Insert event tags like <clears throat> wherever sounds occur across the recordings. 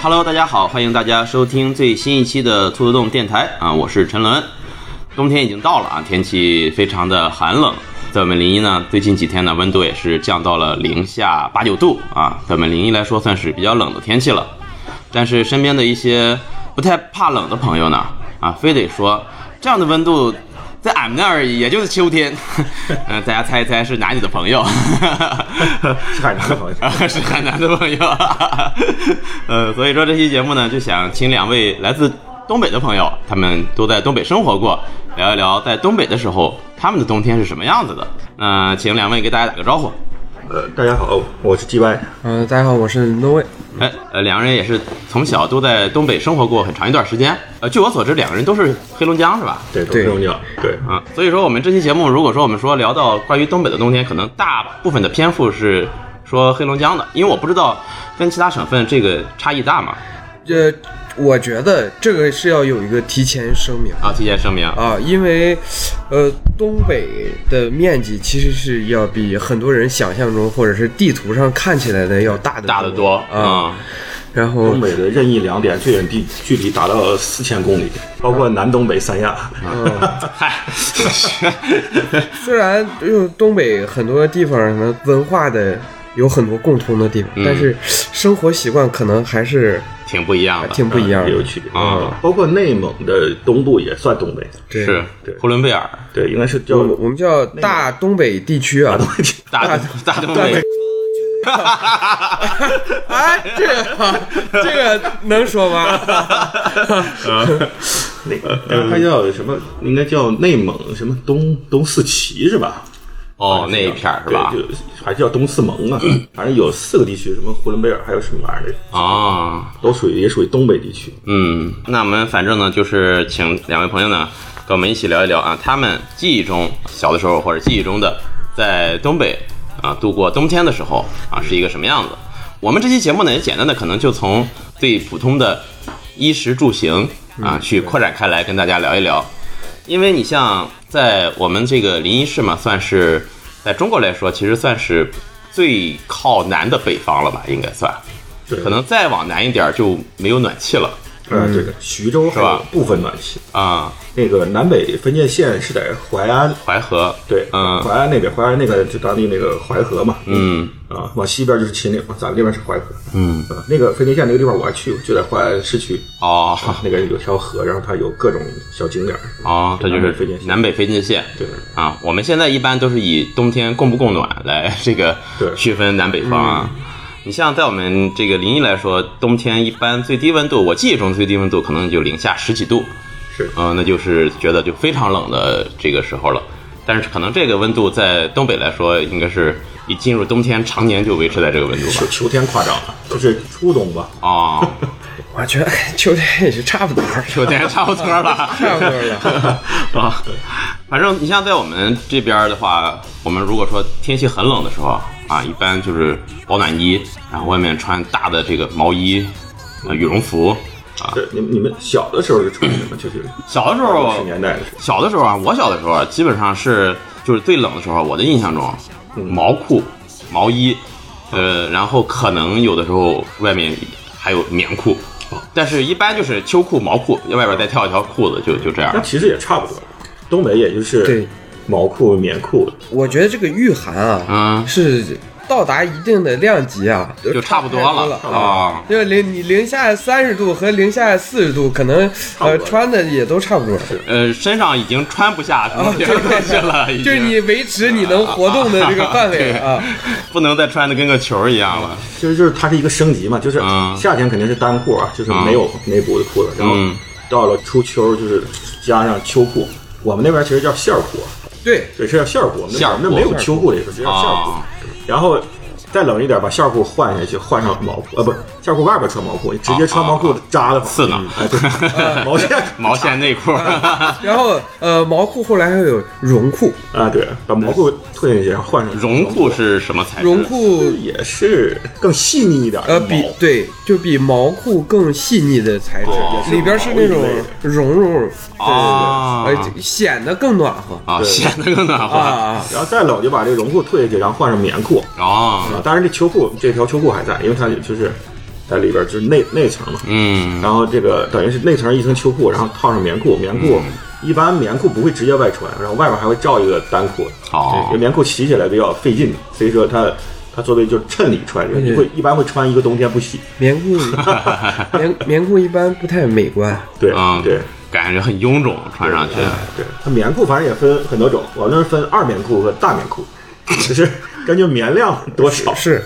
呃，Hello，大家好，欢迎大家收听最新一期的兔子洞电台啊，我是陈伦。冬天已经到了啊，天气非常的寒冷，在我们临沂呢，最近几天呢，温度也是降到了零下八九度啊，在我们临沂来说算是比较冷的天气了。但是身边的一些不太怕冷的朋友呢，啊，非得说这样的温度。在俺们那儿也就是秋天，嗯，<laughs> 大家猜一猜是哪里的朋友？<laughs> 是海南的朋友，<laughs> 是海南的朋友。呃，所以说这期节目呢，就想请两位来自东北的朋友，他们都在东北生活过，聊一聊在东北的时候他们的冬天是什么样子的。那请两位给大家打个招呼。呃，大家好，我是 G Y。嗯，大家好，我是 No Way。哎，呃，两个人也是从小都在东北生活过很长一段时间。呃，据我所知，两个人都是黑龙江，是吧？对，都是黑龙江。对啊，所以说我们这期节目，如果说我们说聊到关于东北的冬天，可能大部分的篇幅是说黑龙江的，因为我不知道跟其他省份这个差异大吗？这。我觉得这个是要有一个提前声明啊，提前声明啊，因为，呃，东北的面积其实是要比很多人想象中或者是地图上看起来的要大的大得多啊。然后，东北的任意两点最远地距离达到四千公里，包括南东北三亚。<laughs> 嗨，<laughs> 虽然就东北很多地方可能文化的有很多共通的地方，但是生活习惯可能还是。挺不一样的，挺不一样的，有区别。啊。包括内蒙的东部也算东北，是。对。呼伦贝尔，对，应该是叫我们叫大东北地区啊，大大东北。哎，这个这个能说吗？<laughs> 那个它叫什么？应该叫内蒙什么东东四旗是吧？哦，那一片是吧？就还叫东四盟啊，<clears throat> 反正有四个地区，什么呼伦贝尔，还有什么玩意儿的啊，都属于也属于东北地区。嗯，那我们反正呢，就是请两位朋友呢，跟我们一起聊一聊啊，他们记忆中小的时候或者记忆中的在东北啊度过冬天的时候啊是一个什么样子。我们这期节目呢，也简单的可能就从最普通的衣食住行啊去扩展开来跟大家聊一聊。因为你像在我们这个临沂市嘛，算是在中国来说，其实算是最靠南的北方了吧，应该算。可能再往南一点就没有暖气了。嗯，对的。徐州是吧？部分暖气啊。那个南北分界线是在淮安、淮河，对，嗯，淮安那边，淮安那个就当地那个淮河嘛，嗯，啊，往西边就是秦岭，咱们这边是淮河，嗯，那个分界线那个地方我还去过，就在淮安市区，哦，那个有条河，然后它有各种小景点，哦，这就是分界线，南北分界线，对，啊，我们现在一般都是以冬天供不供暖来 <laughs> 这个区分南北方啊。你像在我们这个临沂来说，冬天一般最低温度，我记忆中最低温度可能就零下十几度。是嗯，那就是觉得就非常冷的这个时候了，但是可能这个温度在东北来说，应该是一进入冬天，常年就维持在这个温度吧。秋秋天夸张了，就是初冬吧。啊，<laughs> 我觉得秋天也是差不多，秋天差不多了，<laughs> 差不多了 <laughs> 啊。反正你像在我们这边的话，我们如果说天气很冷的时候啊，一般就是保暖衣，然后外面穿大的这个毛衣、羽绒服。啊，对，你们你们小的时候是穿什么？就是小的时候，十年代的时候，小的时候啊，我小的时候啊基本上是就是最冷的时候，我的印象中，毛裤、毛衣，呃，然后可能有的时候外面还有棉裤，但是一般就是秋裤、毛裤，外边再跳一条裤子，就就这样。那其实也差不多，东北也就是对毛裤、棉裤。我觉得这个御寒啊，嗯，是。到达一定的量级啊，就差不多了啊。就零你零下三十度和零下四十度，可能呃穿的也都差不多。呃，身上已经穿不下什么东西了，就是你维持你能活动的这个范围啊，<laughs> 不能再穿的跟个球一样了。其实就是它是一个升级嘛，就是夏天肯定是单裤啊，就是没有内部的裤子，然后到了初秋就是加上秋裤。我们那边其实叫线裤，对对，是叫线裤，我们那没有秋裤的意思，直接叫线裤。然后再冷一点，把线裤换下去，换上毛裤，呃，不，线裤外边穿毛裤，直接穿毛裤扎的刺呢，毛线。<laughs> 毛线内裤。<laughs> 然后呃，毛裤后来还有绒裤。啊，对，把毛裤退下去，然后换上绒裤是什么材质？绒裤也是更细腻一点，呃，比对，就比毛裤更细腻的材质，里边是那种绒绒啊，显得更暖和。啊，显得更暖和。啊。然后再冷就把这绒裤退下去，然后换上棉裤。啊。当然这秋裤这条秋裤还在，因为它就是在里边，就是内内层嘛。嗯，然后这个等于是内层一层秋裤，然后套上棉裤，棉裤一般棉裤不会直接外穿，然后外边还会罩一个单裤。哦因为棉裤洗起来比较费劲，所以说它它作为就是衬里穿，你会一般会穿一个冬天不洗。棉裤，<laughs> 棉棉裤一般不太美观。对嗯，对。感觉很臃肿，穿上去。对，它棉裤反正也分很多种，我那是分二棉裤和大棉裤，就是 <laughs> 根据棉量多少。是，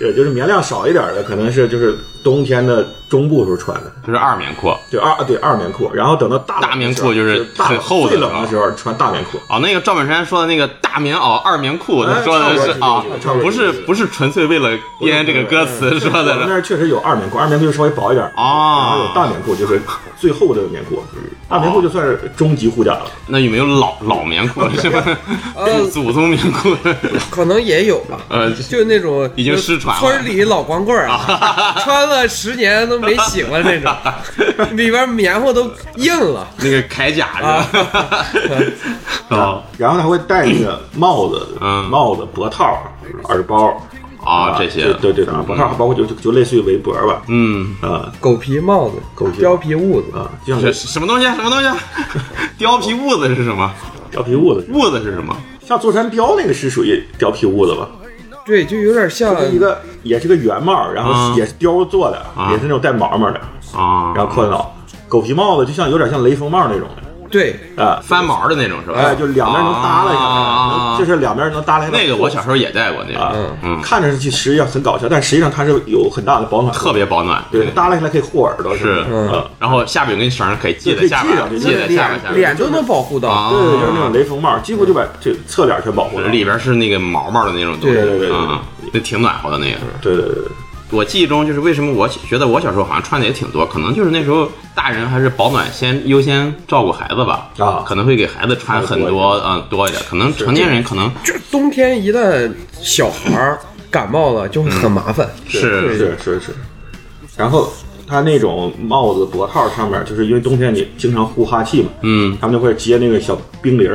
对，就是棉量少一点的，可能是就是冬天的中部时候穿的，这是二棉裤。对二对二棉裤，然后等到大大棉裤就是大很厚的最冷的时候穿大棉裤。哦，那个赵本山说的那个大棉袄、二棉裤，他哎说的是啊是不，是是不是纯粹为了编这个歌词说的是。那确实有二棉裤，二棉裤就稍微薄一点，哦然后有大棉裤，就是最厚的棉裤，大棉裤就算是终极护甲了。那有没有老老棉裤 <laughs> 是吧？呃祖宗棉裤，可能也有吧。呃，就那种已经失传了村里老光棍儿啊，<laughs> 穿了十年都没洗过那种，<laughs> 里边棉花都硬了。那个铠甲是吧？啊 <laughs> 然后他会戴那个帽子、嗯帽子、脖套、耳包啊，这些对对对，啊脖套包括就就就类似于围脖吧，嗯，啊狗皮帽子，狗皮貂皮痦子，啊，就像什么东西啊？什么东西啊？<laughs> 貂皮痦子是什么？貂皮痦子，痦子是什么？像座山雕那个是属于貂皮痦子吧？对，就有点像一个也是个圆帽，然啊后也是貂做的，啊也是那种带毛毛的，啊，然后宽脑。狗皮帽子就像有点像雷锋帽那种对，的啊，翻毛的那种是吧？哎，就两边能耷拉下啊来，就是两边能耷拉下来。那个我小时候也戴过那啊个，，嗯，看着是实际上很搞笑，但实际上它是有很大的保暖，特别保暖。对，耷拉下来可以护耳朵，是嗯，然后下边有根绳儿可以系在下边儿，系在下边儿下边。脸都能保护到。啊对对，就是那种雷锋帽，几乎就把这侧脸全保护了。里边是那个毛毛的那种东西，对对对对嗯，那挺暖和的那个。对对对对，我记忆中就是为什么我觉得我小时候好像穿的也挺多，可能就是那时候大人还是保暖先优先照顾孩子吧，啊可能会给孩子穿很多，嗯，多一点。可能成年人可能就冬天一旦小孩儿感冒了，就会很麻烦。是是是是。然后他那种帽子脖套上面，就是因为冬天你经常呼哈气嘛，嗯，他们就会接那个小冰铃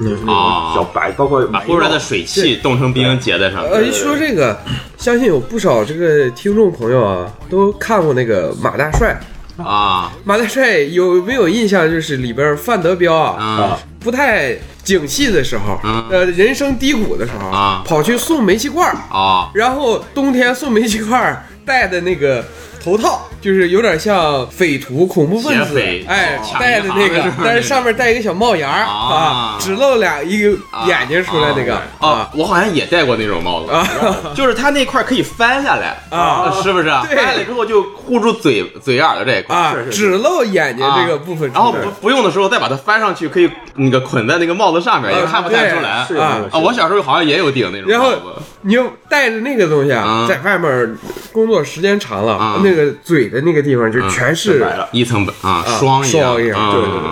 儿，就是那啊种小白，包括把呼出来的水汽冻成冰结在上呃，面。一说这个，相信有不少这个听众朋友啊，都看过那个马大帅。啊马大帅有没有印象？就是里边范德彪啊，啊不太景气的时候，嗯呃，人生低谷的时候啊跑去送煤气罐儿，啊然后冬天送煤气罐儿戴的那个头套，就是有点像匪徒、恐怖分子哎哦，戴的那个但是上面戴一个小帽檐儿啊啊，只露俩一个眼睛出来那个哦啊，我好像也戴过那种帽子，<laughs> 就是它那块可以翻下来啊是不是？对翻下来之后就护住嘴嘴眼儿的这一块。只露眼睛啊这个部分然后不不用的时候再把它翻上去，可以那个捆在那个帽子上面，也啊看不太出来。啊我小时候好像也有顶那种然后帽子。你就带着那个东西啊啊，在外面工作时间长了啊，那个嘴的那个地方就全是白了。一层啊，啊霜一样，霜一样啊。对对对。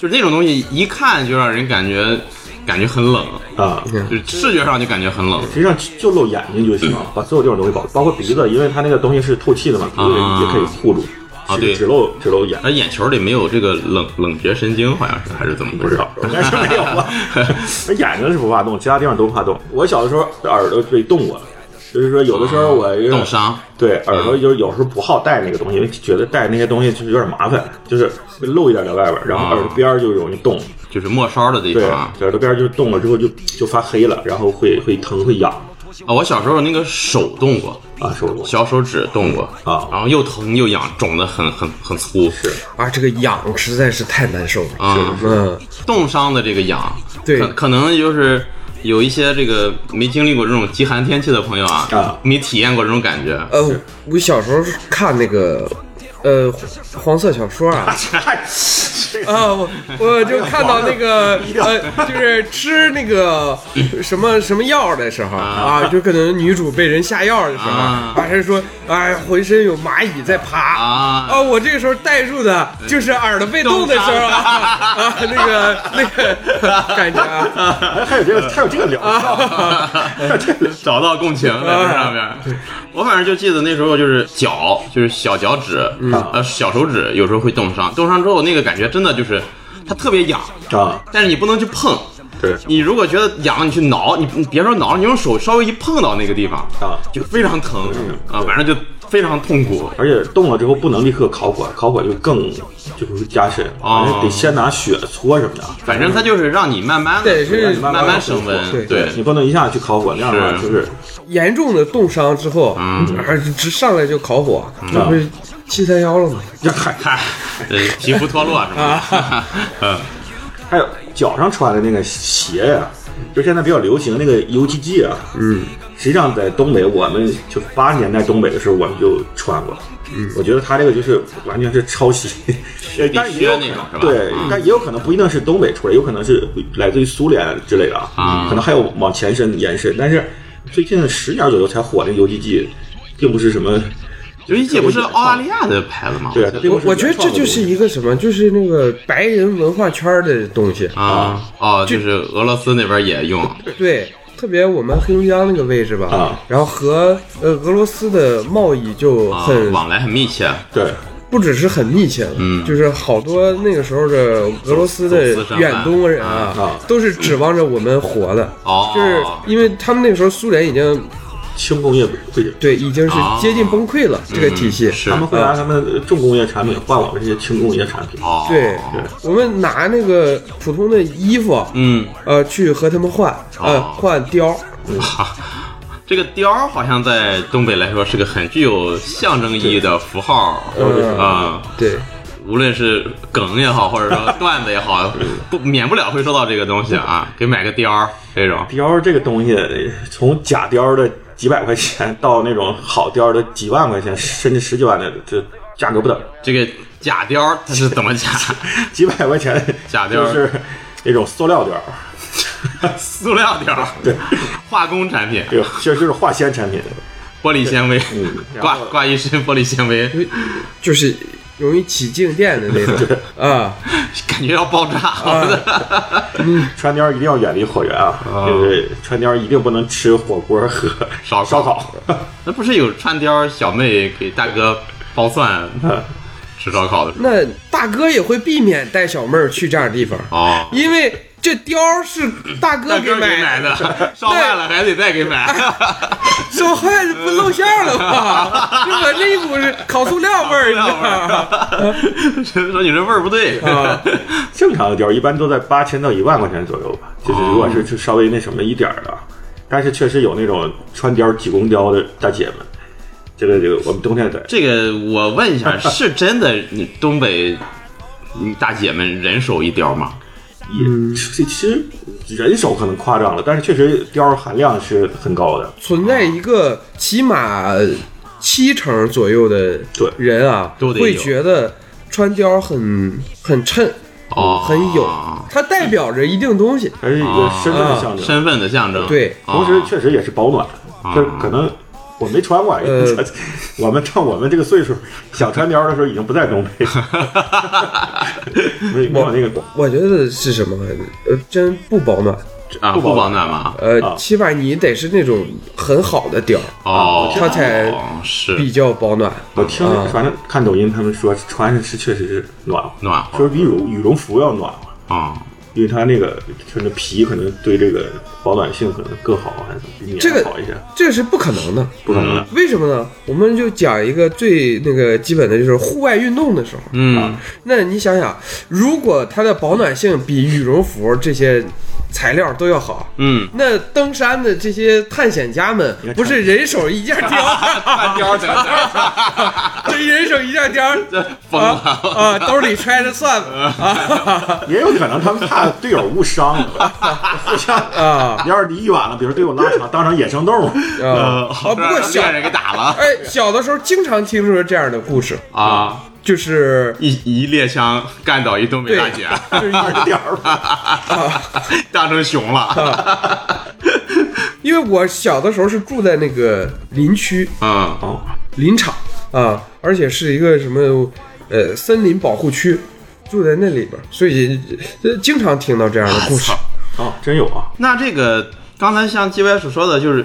就是那种东西，一看就让人感觉感觉很冷，啊，就视觉上就感觉很冷。实际上就露眼睛就行了，把所有地方都给保，包括鼻子，因为它那个东西是透气的嘛，鼻子啊。也可以护住。只啊对只露只露眼，他眼球里没有这个冷冷觉神经，好像是还是怎么不知道，应 <laughs> 该是没有吧。<laughs> 眼睛是不怕动，其他地方都怕动。我小的时候耳朵被冻过，就是说有的时候我冻伤对耳朵就是有时候不好戴那个东西，因为觉得戴那些东西就是有点麻烦，就是会露一点在外边，然后耳朵边就容易冻。就是末梢的地对，方啊。耳朵边儿就冻了之后就就发黑了，然后会会疼会痒啊，我小时候那个手动过，啊，小手指动过啊然后又疼又痒，肿的很很很粗。是啊，这个痒实在是太难受了。啊，嗯，冻伤的这个痒，对可可能就是有一些这个没经历过这种极寒天气的朋友啊，啊没体验过这种感觉。呃，我小时候看那个呃黄色小说啊，<laughs> 啊，我我就看到那个呃，就是吃那个什么什么药的时候啊，就可能女主被人下药的时候，啊。啊，还是说哎浑身有蚂蚁在爬啊。啊，我这个时候带入的就是耳朵被冻的时候啊啊，那个那个 <laughs> 感觉啊，哎，还有这个还有这个疗 <laughs> 找到共情在这上面。我反正就记得那时候就是脚，就是小脚趾，呃，小手指有时候会冻伤，冻伤之后那个感觉真的就是它特别痒，啊，但是你不能去碰。对你如果觉得痒，你去挠，你你别说挠，你用手稍微一碰到那个地方啊就非常疼啊，反正就非常痛苦。而且冻了之后不能立刻烤火，烤火就更就是加深，哦而且得先拿血搓什么的。反正它就是让你慢慢的对是慢慢升温，对对你不能一下去烤火，那样的话就是严重的冻伤之后，嗯啊，直上来就烤火，那不是七三幺了吗？<laughs> 嗨，嗨，呃，皮肤脱落是吧？<laughs> 嗯，还有脚上穿的那个鞋呀、就现在比较流行那个 UGG 啊，嗯，实际上在东北，我们就八十年代东北的时候，我们就穿过。嗯，我觉得他这个就是完全是抄袭，<laughs> 呃但也有可那种是吧能对嗯，但也有可能不一定是东北出来，有可能是来自于苏联之类的啊可能还有往前伸延伸，但是最近十年左右才火的 UGG，并不是什么，游戏机不是澳大利亚的牌子吗？对我我觉得这就是一个什么，就是那个白人文化圈的东西。啊，哦，就是俄罗斯那边也用，对，特别我们黑龙江那个位置吧，啊然后和呃俄罗斯的贸易就啊很、，往来很密切。对。不只是很密切，嗯就是好多那个时候的俄罗斯的远东人啊，啊都是指望着我们活的，哦，就是因为他们那个时候苏联已经轻工业会对已经是接近崩溃了、这个体系。他们会拿他们重工业产品换我们这些轻工业产品。哦，对，我们拿那个普通的衣服，嗯，呃，去和他们换，呃，哦。换貂，<laughs> 这个貂儿好像在东北来说是个很具有象征意义的符号。嗯啊。对，无论是梗也好，或者说段子也好，<laughs> 不免不了会说到这个东西啊，给买个貂儿这种。貂这个东西，从假貂的几百块钱到那种好貂的几万块钱，甚至十几万的，这价格不等。这个假貂儿它是怎么假？几百块钱 <laughs> 假貂就是那种塑料貂，<laughs> 塑料貂，对，化工产品，这个其实就是化纤产品。玻璃纤维，嗯，挂挂一身玻璃纤维，就是容易起静电的那种 <laughs> 啊。感觉要爆炸。<laughs> 川雕一定要远离火源啊，就是穿貂一定不能吃火锅和烧烧烤。<laughs> 那不是有川雕小妹给大哥剥蒜吃烧烤的时候？那大哥也会避免带小妹儿去这样的地方，哦，因为这貂是大哥给买买的，<laughs> 烧坏了还得再给买。烧坏了不露馅了吧？就我这一股是烤塑料味儿，你知道吗？<laughs> <laughs> 说你这味儿不对啊正常的貂一般都在八千到一万块钱左右吧，就是如果是是稍微那什么一点儿的，但是确实有那种穿貂挤公貂的大姐们，这个这个我们冬天在这个我问一下，是真的你东北你大姐们人手一貂吗？也其实人手可能夸张了，但是确实貂含量是很高的。存在一个起码七成左右的对人啊，都得会觉得穿貂很很衬，哦很有，它代表着一定东西。还是一个身份的象征，身份的象征。对哦同时确实也是保暖。这可能我没穿过，呃 <laughs> 我们照我们这个岁数，<laughs> 想穿貂的时候已经不在东北，<laughs> 了没有那个我觉得是什么？呃，真不保暖。啊，不保暖吗？呃，啊起码你得是那种很好的貂，哦，它才比较保暖。我听啊反正看抖音，他们说穿上是确实是暖和，暖和说比羽绒羽绒服要暖和，啊。因为它那个它的皮可能对这个保暖性可能更好，还是比棉这个好一些？这个是不可能的。不可能的。为什么呢？我们就讲一个最那个基本的，就是户外运动的时候。嗯，那你想想，如果它的保暖性比羽绒服这些材料都要好，嗯，那登山的这些探险家们不是人手一件貂，穿貂怎这 <laughs> 人手一件貂疯啊了？啊，兜里揣着蒜子。<laughs> 啊。也有可能他们怕队友误伤，互 <laughs> 相啊。你要是离远了，比如队友拉长，当成野生动物，啊！啊，不过小人给打了。哎，小的时候经常听说这样的故事，啊！就是一一猎枪干倒一东北大姐，就是二十点儿吧。<laughs> 当成熊了。因为我小的时候是住在那个林区嗯，哦，林场啊，而且是一个什么呃森林保护区，住在那里边，所以呃经常听到这样的故事操。哦，真有啊！那这个刚才像 G Y 所说的，就是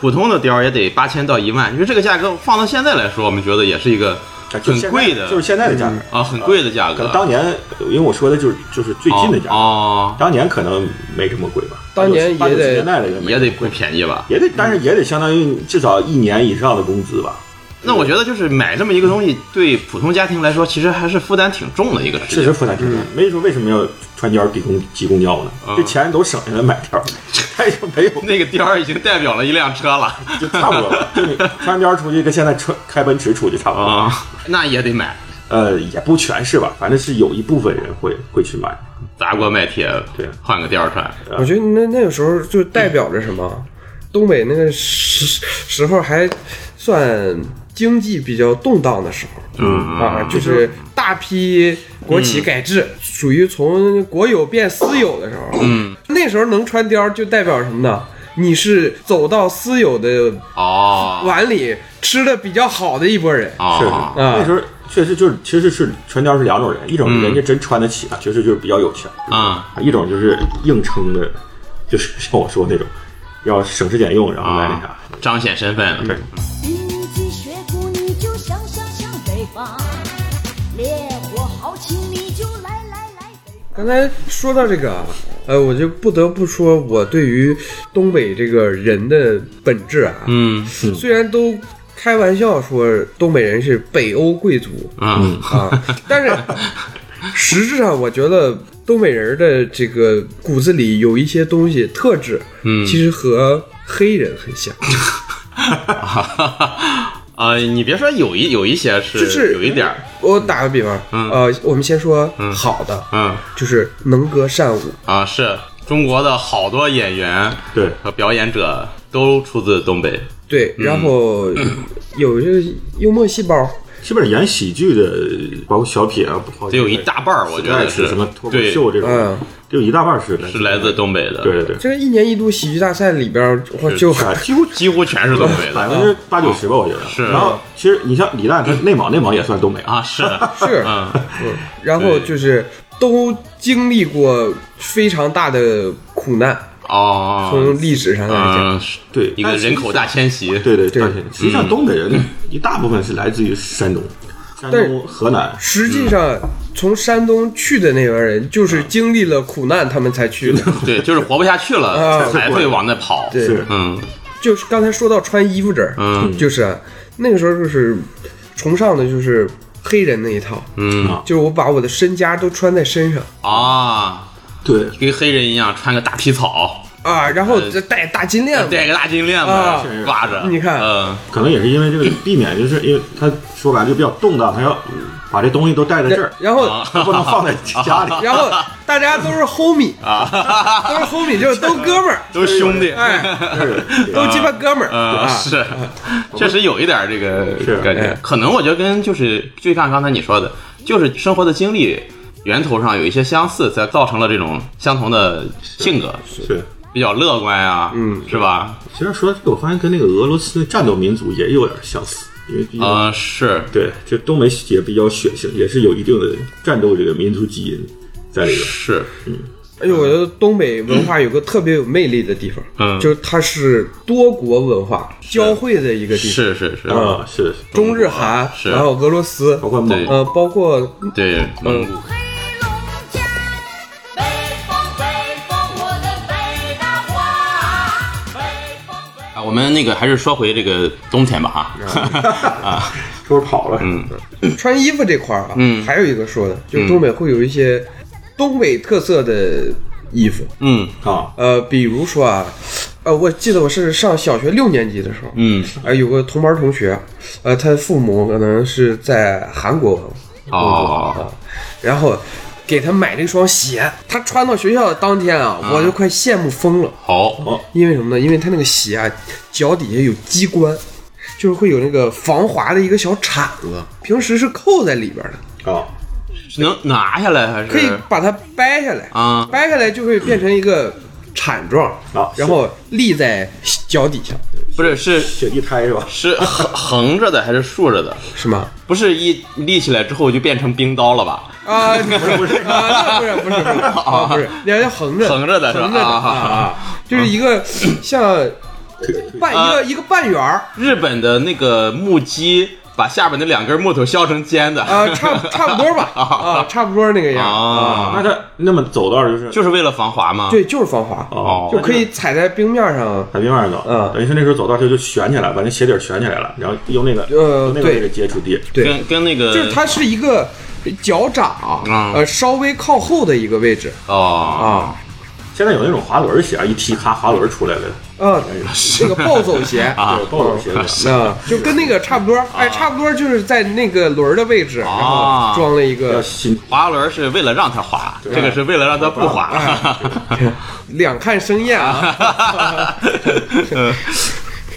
普通的貂也得八千到一万，因为这个价格放到现在来说，我们觉得也是一个很贵的，就是现在的价格。啊，很贵的价格可能。当年，因为我说的就是就是最近的价格，哦，当年可能没这么贵吧。当年也得八九十年代的也也得不便宜吧？也得，但是也得相当于至少一年以上的工资吧。那我觉得就是买这么一个东西，对普通家庭来说，其实还是负担挺重的一个事情。确实负担挺重。没说为什么要穿貂挤公挤公交呢？这钱都省下来买貂，<laughs> 他也没有，那个貂已经代表了一辆车了就差不多了。就你穿貂出去，跟现在穿开奔驰出去差不多。啊，那也得买，呃，也不全是吧，反正是有一部分人会会去买。砸锅卖铁，对换个貂儿穿。我觉得那那个时候就代表着什么？东北那个时时候还算经济比较动荡的时候。嗯啊，就是大批国企改制，属于从国有变私有的时候。嗯，那时候能穿貂就代表什么呢？你是走到私有的哦碗里吃的比较好的一拨人。是哦，那时候确实就是，其实是穿貂是两种人，一种是人家真穿得起啊，确实就是比较有钱啊，一种就是硬撑的，就是像我说那种，要省吃俭用，然后来那啥啊。，彰显身份。对，刚才说到这个啊，呃，我就不得不说，我对于东北这个人的本质啊，嗯虽然都开玩笑说东北人是北欧贵族嗯啊，但是实质上我觉得东北人的这个骨子里有一些东西特质，嗯。其实和黑人很像，<laughs> 啊，你别说有一有一些是就是有一点儿，我打个比方，嗯呃，我们先说好的，嗯就是能歌善舞，啊，是中国的好多演员对和表演者都出自东北。对，然嗯后 <clears throat> 有这个幽默细胞，基本上演喜剧的，包括小品啊，得有一大半儿，我觉得是什么脱口，秀这种嗯，就有一大半是来是来自东北的，对对对，这个一年一度喜剧大赛里边就啊 <laughs> 几乎几乎全是东北的。百分之八九十吧，我觉得。是。然后其实你像李诞，他内蒙，内蒙也算东北啊。啊，是，是，嗯。然后就是都经历过非常大的苦难，哦，从历史上来讲，对，一个人口大迁徙，对对对实际上东北人一大部分是来自于山东、山但东、河南。实际上从山东去的那帮人，就是经历了苦难，他们才去的。<laughs> 对，就是活不下去了啊才会往那跑，对嗯就是刚才说到穿衣服这儿，嗯就是啊那个时候就是崇尚的就是黑人那一套，嗯就是我把我的身家都穿在身上啊，对，跟黑人一样穿个大皮草，啊，然后再戴大金链子，戴个大金链啊子挂着，你看嗯可能也是因为这个避免，就是因为他说白了就比较动荡，他要把这东西都带在这儿，然后不能放在家里。然后大家都是 homie，<laughs> 啊，都是 homie，就是都哥们儿，<laughs> 都是兄弟，哎，都鸡巴哥们儿呃，啊，是，<laughs> 确实有一点这个是感觉哎，可能我觉得跟就是就像刚才你说的，就是生活的经历源头上有一些相似，才造成了这种相同的性格，是。比较乐观呀，嗯，是吧？其实说到这个，我发现跟那个俄罗斯战斗民族也有点相似，因为毕竟呃，是，对，就东北也比较血性，也是有一定的战斗这个民族基因在里边。是，嗯。而且我觉得东北文化有个特别有魅力的地方，嗯。就是它是多国文化交汇的一个地方，是是是，啊，是，中日韩，是。然后俄罗斯，包括蒙呃，包括对，蒙啊，我们那个还是说回这个冬天吧，哈，啊，<laughs> <laughs> 说是跑了，嗯。穿衣服这块儿啊，嗯。还有一个说的，就是东北会有一些东北特色的衣服，嗯。啊，呃，比如说啊，呃，我记得我是上小学六年级的时候，嗯，呃，有个同班同学，呃，他父母可能是在韩国工作哦。啊，然后给他买了一双鞋，他穿到学校的当天啊，我就快羡慕疯了，好，因为什么呢？因为他那个鞋啊，脚底下有机关，就是会有那个防滑的一个小铲子，平时是扣在里边的，啊，能拿下来还是可以把它掰下来，啊？掰下来就会变成一个铲状啊然后立在脚底下，不是，是雪地胎是吧？是横横着的还是竖着的？是吗？不是一立起来之后就变成冰刀了吧？啊，不是不是啊，不是不是不是啊，不是，<laughs> 人家横着横着的是吧？横着的啊啊啊，就是一个像半一个一个半圆儿，日本的那个木屐把下边那两根木头削成尖的啊，差差不多吧，<laughs> 啊，差不多那个样啊那它那么走道就是就是为了防滑吗？对，就是防滑，哦就可以踩在冰面上。踩冰面上走，嗯等于是那时候走道就就悬起来，把那鞋底悬起来了，然后用那个呃那个位置接触地。对，跟跟那个就是它是一个脚掌嗯呃稍微靠后的一个位置哦啊现在有那种滑轮鞋，一踢咔滑轮出来了，啊，那个暴走鞋啊，暴走鞋。啊，就跟那个差不多，哎，差不多就是在那个轮儿的位置，然后装了一个新滑轮是为了让它滑，这个是为了让它不滑。<laughs> 两看生厌啊。<laughs>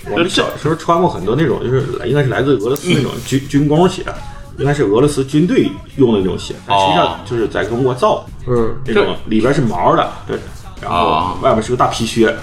我们小时候穿过很多那种，就是来应该是来自俄罗斯那种军军工鞋，应该是俄罗斯军队用的那种鞋，但实际上就是在中国造的嗯，那种，里边是毛的，对，然后哦外面是个大皮靴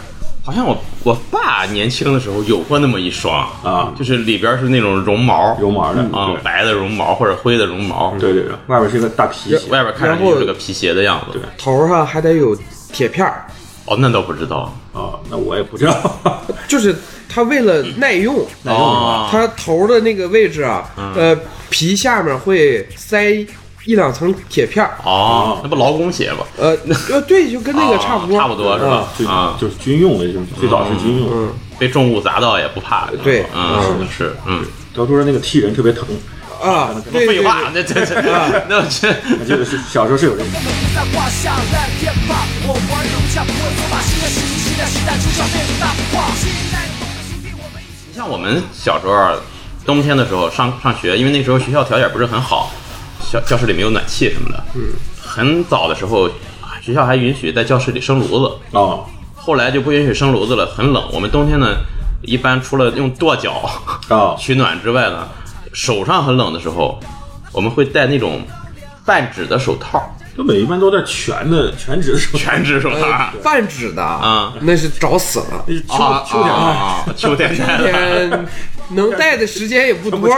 好像我我爸年轻的时候有过那么一双啊就是里边是那种绒毛，绒毛的，啊，白的绒毛或者灰的绒毛，对对对。对，外边是一个大皮鞋，外边看上去就是个皮鞋的样子。对。头上还得有铁片儿，哦，那倒不知道。啊，那我也不知道，<laughs> 就是它为了耐用，哦，它头的那个位置啊，呃，皮下面会塞一两层铁片儿，哦，那不劳工鞋吗？呃呃，对，就跟那个差不多，哦差不多是吧？就啊，就是军用的，就是最早是军用。嗯，被重物砸到也不怕。对嗯，是，嗯，都说那个踢人特别疼，啊，废话，那这这那这我记得是小时候是有这个。在画下蓝天吧，我玩融洽不会说把新的新。新一代的新兵，我们一起。像我们小时候，冬天的时候上上学，因为那时候学校条件不是很好，教教室里没有暖气什么的。嗯，很早的时候，学校还允许在教室里生炉子，哦后来就不允许生炉子了，很冷。我们冬天呢，一般除了用跺脚啊 <laughs> 取暖之外呢，手上很冷的时候，我们会戴那种半指的手套，东北一般都戴全的全指的手，全指手套。半指的啊，那是找死了。秋啊秋天啊，秋天 <laughs> 戴的。天能戴的时间也不多，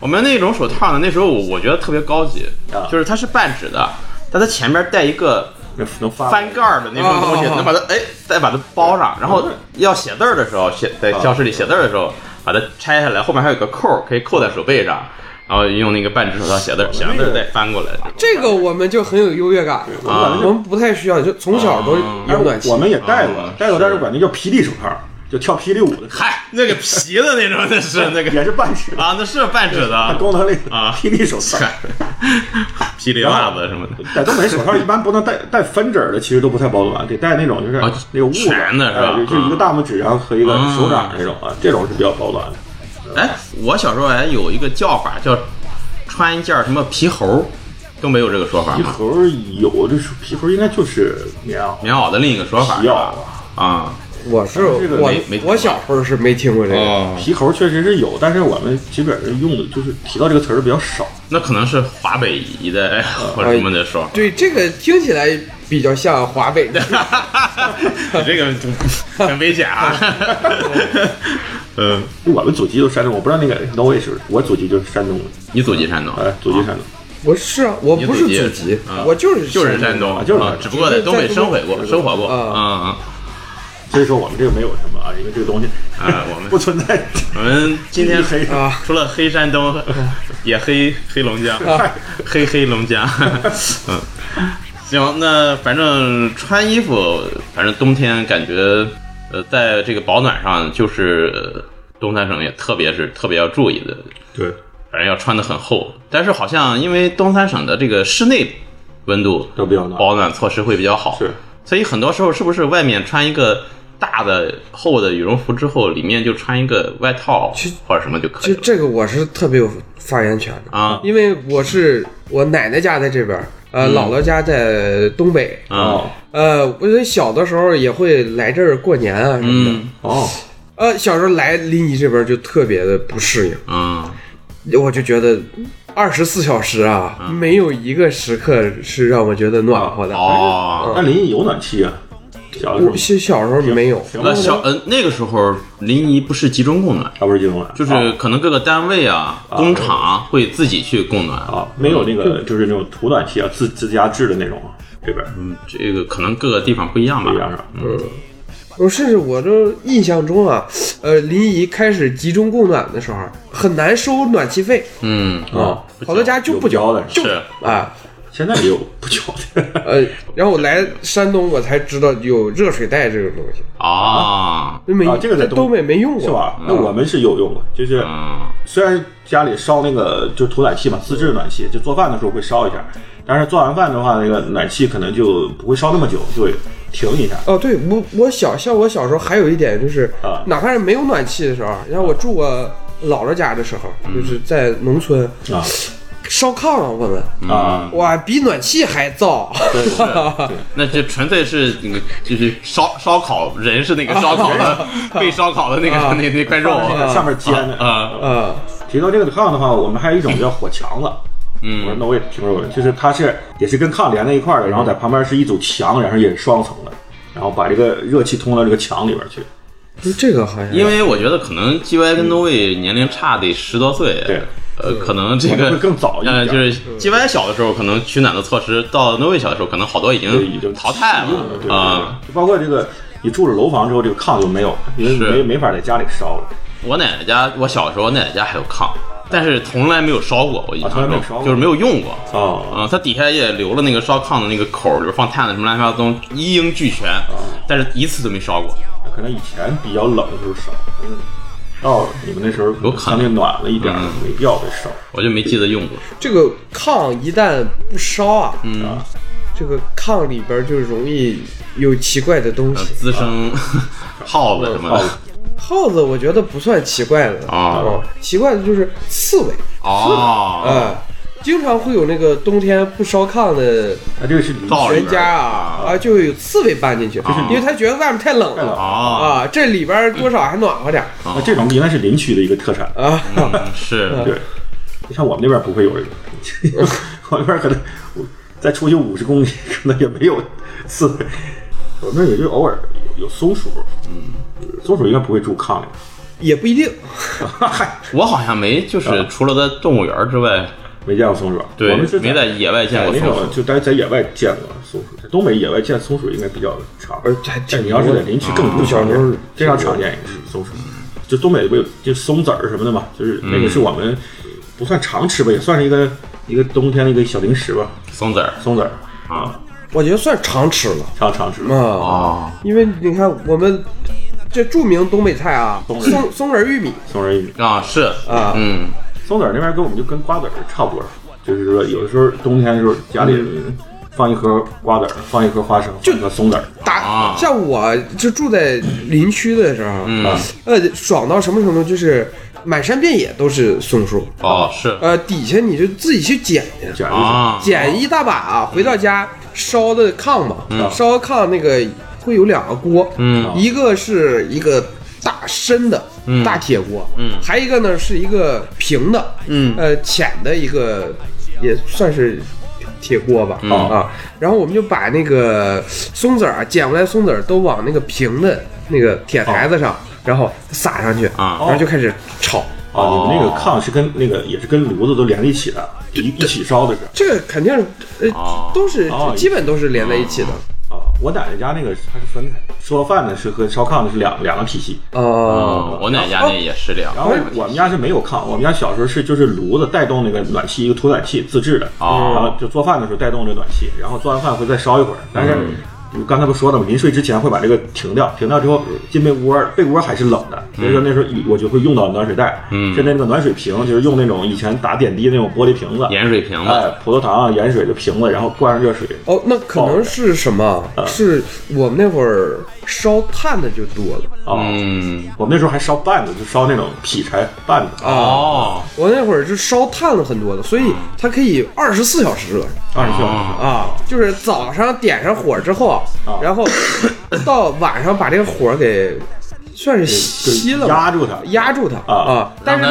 我们那种手套呢，那时候我我觉得特别高级啊，就是它是半指的，但它前面带一个能翻盖儿的那种东西，哦能把它哎再把它包上，然后要写字儿的时候，写在教室里写字儿的时候，把它拆下来，后面还有个扣儿可以扣在手背上，然后用那个半指手套写字儿，写完字儿再翻过来。这个我们就很有优越感啊。我们不太需要，就从小都有暖气。我们也戴过啊，戴过，是但是管那叫霹雳手套，就跳霹雳舞的，嗨，那个皮的那种，那是 <laughs> 那个也是半指，啊，那是半指的功能类啊霹雳手套。霹雳袜子什么的。在东北手套一般不能戴戴分指的，其实都不太保暖，得戴那种就是啊那个雾全的是吧哎就就一个大拇指然后和一个嗯手掌那种啊，这种是比较保暖的。哎，我小时候还有一个叫法叫穿一件什么皮猴，都没有这个说法？皮猴有，这是皮猴应该就是棉袄，棉袄的另一个说法皮袄吧？啊，我是我没没我小时候是没听过这个，哦，皮猴确实是有，但是我们基本上用的就是提到这个词儿比较少。那可能是华北一带 <laughs> 或者什么的说法。对这个听起来比较像华北的。<laughs> 你这个很危险啊！<laughs> 嗯，我们祖籍就是山东，我不知道那个挪威是不是，我祖籍就是山东的，你祖籍山东，哎，祖籍山东。我是啊，我不是你祖祖籍我就是就是山东，啊就是啊只不过在东北生活过，生活过。啊嗯所以说我们这个没有什么啊，因为这个东西嗯，啊，<laughs> 我们不存在。我们今天黑啊除了黑山东，也 <laughs> 黑黑龙江，黑黑龙江。嗯，行，那反正穿衣服，反正冬天感觉，呃，在这个保暖上，就是呃东三省也特别是特别要注意的，对，反正要穿的很厚。但是好像因为东三省的这个室内温度都比较暖保暖措施会比较好，是，所以很多时候是不是外面穿一个大的厚的羽绒服之后，里面就穿一个外套或者什么就可以了。就这个我是特别有发言权的，啊。因为我是我奶奶家在这边，呃，嗯。姥姥家在东北，啊。呃，我小的时候也会来这儿过年啊什么的，嗯。哦，呃，小时候来临沂这边就特别的不适应，嗯我就觉得二十四小时啊，没有一个时刻是让我觉得暖和的。哦，那临沂有暖气啊，小的时候我小小时候没有，行那小呃那个时候临沂不是集中供暖，它不是集中暖，就是可能各个单位啊、工厂会自己去供暖。啊，没有那个就是那种土暖气啊，自自家制的那种这边嗯，这个可能各个地方不一样吧不一。样是吧？嗯，我甚至我都印象中啊，呃，临沂开始集中供暖的时候，很难收暖气费嗯，啊，好多家就不交有不交的就是啊。现在也有不巧的。<laughs> 呃，然后我来山东，我才知道有热水袋这种东西，啊，没啊这个在东东北没用过，是吧？那我们是有用过，就是嗯，虽然家里烧那个就土暖气嘛，自制暖气，就做饭的时候会烧一下，但是做完饭的话，那个暖气可能就不会烧那么久，就会停一下。哦，对我我小像我小时候还有一点就是，啊。哪怕是没有暖气的时候，然后我住我姥姥家的时候，就是在农村啊烧炕啊，我们啊，哇比暖气还燥，对对对，<laughs> 那就纯粹是那个就是烧烧烤人是那个烧烤的 <laughs> 被烧烤的那个啊。那那块肉。那个上面煎。的。啊，啊。提到这个炕的话，我们还有一种叫火墙子。嗯。我说那我也听说过，就是它是也是跟炕连在一块儿的，然后在旁边是一堵墙，然后也是双层的，然后把这个热气通到这个墙里边去。这个好像。因为我觉得可能 G Y 跟 No Way 年龄差得十多岁，对，呃，可能这个更早一点。呃，就是 G Y 小的时候可能取暖的措施，到 No Way 小的时候可能好多已经经淘汰了，啊。对，包括这个你住了楼房之后，这个炕就没有了，因为没没法在家里烧了。我奶奶家，我小时候我奶奶家还有炕，但是从来没有烧过，我印啊从来象没有就是没有用过。哦，啊，它底下也留了那个烧炕的那个口儿，里边放炭的什么乱七八糟东西，一应俱全，但是一次都没烧过。可能以前比较冷的时候烧，嗯，到你们那时候有可能相对暖了一点没必要被烧。我就没记得用过。这个炕一旦不烧啊，嗯，啊。这个炕里边就容易有奇怪的东呃西。滋生耗子什么的。耗子。我觉得不算奇怪的。啊哦奇怪的就是刺猬，哦，哎，经常会有那个冬天不烧炕的啊这个是邻全灶里边家啊啊，就有刺猬搬进去，因为他觉得外面太冷了哦，啊，这里边多少还暖和点儿。那这种应该是林区的一个特产。啊。嗯是。对，像我们那边不会有这个，<laughs> 我那边可能再出去五十公里，可能也没有刺猬。我们那儿也就偶尔有有松鼠，嗯，松鼠应该不会住炕里。也不一定，<laughs> 嗨，我好像没，就是除了在动物园之外，没见过松鼠。对我们是，没在野外见过松鼠。种就在在野外见过松鼠，在东北野外见松鼠应该比较常。而且还但你要是在林区更不常见，非常常见一个是松鼠。就东北不有就松子儿什么的嘛，就是那个是我们不算常吃吧，也算是一个一个冬天的一个小零食吧，松子儿。松子儿。啊，我觉得算常吃了。常常吃。啊，哦，因为你看我们这著名东北菜啊，松松松仁玉米。松仁玉米，啊是。啊。嗯，松子儿那边跟我们就跟瓜子儿差不多，就是说有的时候冬天的时候家里放一盒瓜子儿，放一盒花生，就一个松子儿，打啊。像我就住在林区的时候，嗯。啊呃，爽到什么程度？就是满山遍野都是松树，哦是。呃，底下你就自己去捡去，简直是啊，捡。一大把啊，回到家烧的炕嘛，烧炕那个会有两个锅，嗯。一个是一个大深的嗯。大铁锅，嗯。还一个呢是一个平的，嗯。呃浅的一个也算是铁锅吧，嗯。啊，然后我们就把那个松子儿啊捡回来松子儿都往那个平的那个铁台子上，然后撒上去，啊。然后就开始炒。啊，你们那个炕是跟那个也是跟炉子都连在一起的，一一起烧的是。这个肯定是，呃，哦。都是哦基本都是连在一起的。啊，我奶奶家那个它是分开，烧饭的是和烧炕的是两两个体系。嗯哦，我奶家那也是两然后我们家是没有炕，我们家小时候是就是炉子带动那个暖气，一个土暖气自制的，哦然后就做饭的时候带动这暖气，然后做完饭会再烧一会儿，但是。我刚才不说了吗？临睡之前会把这个停掉，停掉之后进被窝，被窝还是冷的，所以说那时候我就会用到暖水袋。嗯现在那个暖水瓶就是用那种以前打点滴那种玻璃瓶子，盐水瓶哎子，，葡萄糖、盐水的瓶子，然后灌上热水。哦，那可能是什么？啊是我们那会儿烧炭的就多了。啊，嗯我们那时候还烧绊子，就烧那种劈柴绊子，哦我那会儿是烧炭了很多的，所以它可以二十四小时热二十四小时。哦啊，就是早上点上火之后，啊然后到晚上把这个火给算是熄了吧，压住它压住它啊啊。但是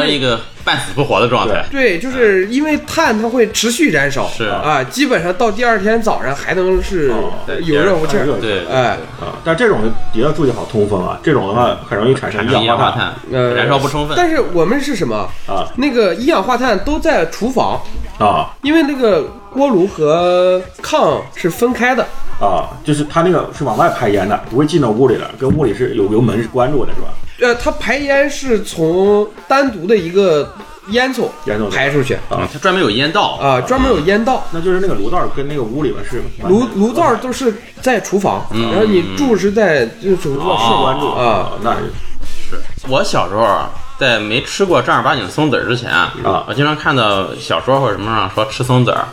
半死不活的状态。对，就是因为碳它会持续燃烧，是啊，基本上到第二天早上还能是哦有热乎气儿对，哎，啊，但这种的也要注意好通风啊，这种的话很容易产生一氧化碳碳，呃，燃烧不充分。但是我们是什么？啊那个一氧化碳都在厨房，啊因为那个锅炉和炕是分开的，啊，就是它那个是往外排烟的，不会进到屋里了，跟屋里是有有门是关住的，是吧？呃，它排烟是从单独的一个烟囱烟囱排出去啊，它专门有烟道啊，专门有烟道。那就是那个炉灶跟那个屋里边是炉炉灶都是在厨房，然后你住是在就是卧室哦关住啊，那是我小时候啊在没吃过正儿八经松子儿之前啊我经常看到小说或者什么上说吃松子儿，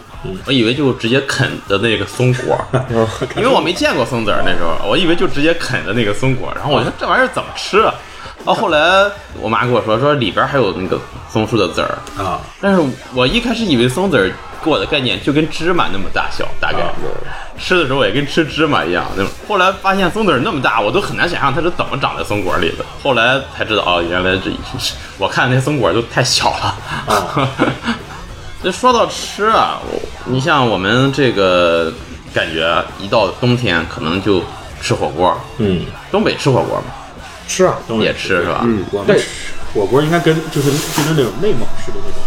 我以为就直接啃的那个松果，<laughs> 因为我没见过松子儿那时候，我以为就直接啃的那个松果，然后我说这玩意儿怎么吃啊？然后后来我妈跟我说，说里边还有那个松树的籽儿，啊但是我一开始以为松子儿给我的概念就跟芝麻那么大小，大概、啊吃的时候也跟吃芝麻一样。那么后来发现松子儿那么大，我都很难想象它是怎么长在松果里的。后来才知道，哦，原来这我看那松果都太小了。啊 <laughs> 那说到吃啊，你像我们这个感觉，一到冬天可能就吃火锅。嗯，东北吃火锅吗？吃啊，东西也吃是吧？嗯我们火锅应该跟就是就是那种内蒙式的那种，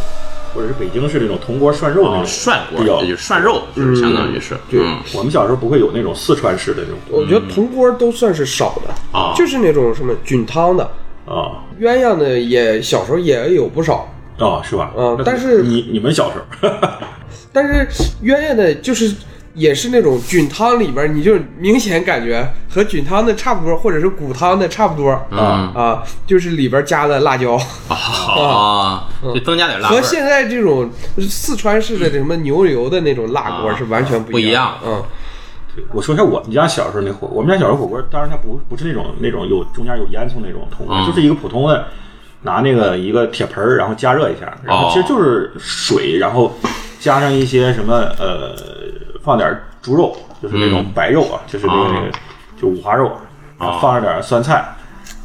或者是北京市那种铜锅涮肉那哦，种涮锅，涮肉，就是相当于是，嗯，我们小时候不会有那种四川式的那种。我觉得铜锅都算是少的，啊。就是那种什么菌汤的，啊。鸳鸯的也小时候也有不少，啊是吧？那嗯但是你你们小时候。<laughs> 但是鸳鸯的就是也是那种菌汤里边，你就明显感觉和菌汤的差不多，或者是骨汤的差不多嗯。啊，就是里边加的辣椒，啊，<laughs> 就增加点辣。和现在这种四川式的什么牛油的那种辣锅啊是完全不一一样。嗯，我说一下我们家小时候那火，我们家小时候火锅，当然它不不是那种那种有中间有烟囱那种铜锅，嗯。就是一个普通的，拿那个一个铁盆儿，然后加热一下，然后其实就是水，然后加上一些什么呃，放点猪肉，就是那种嗯。白肉啊，就是那个啊那个就五花肉，然后啊。放上点酸菜。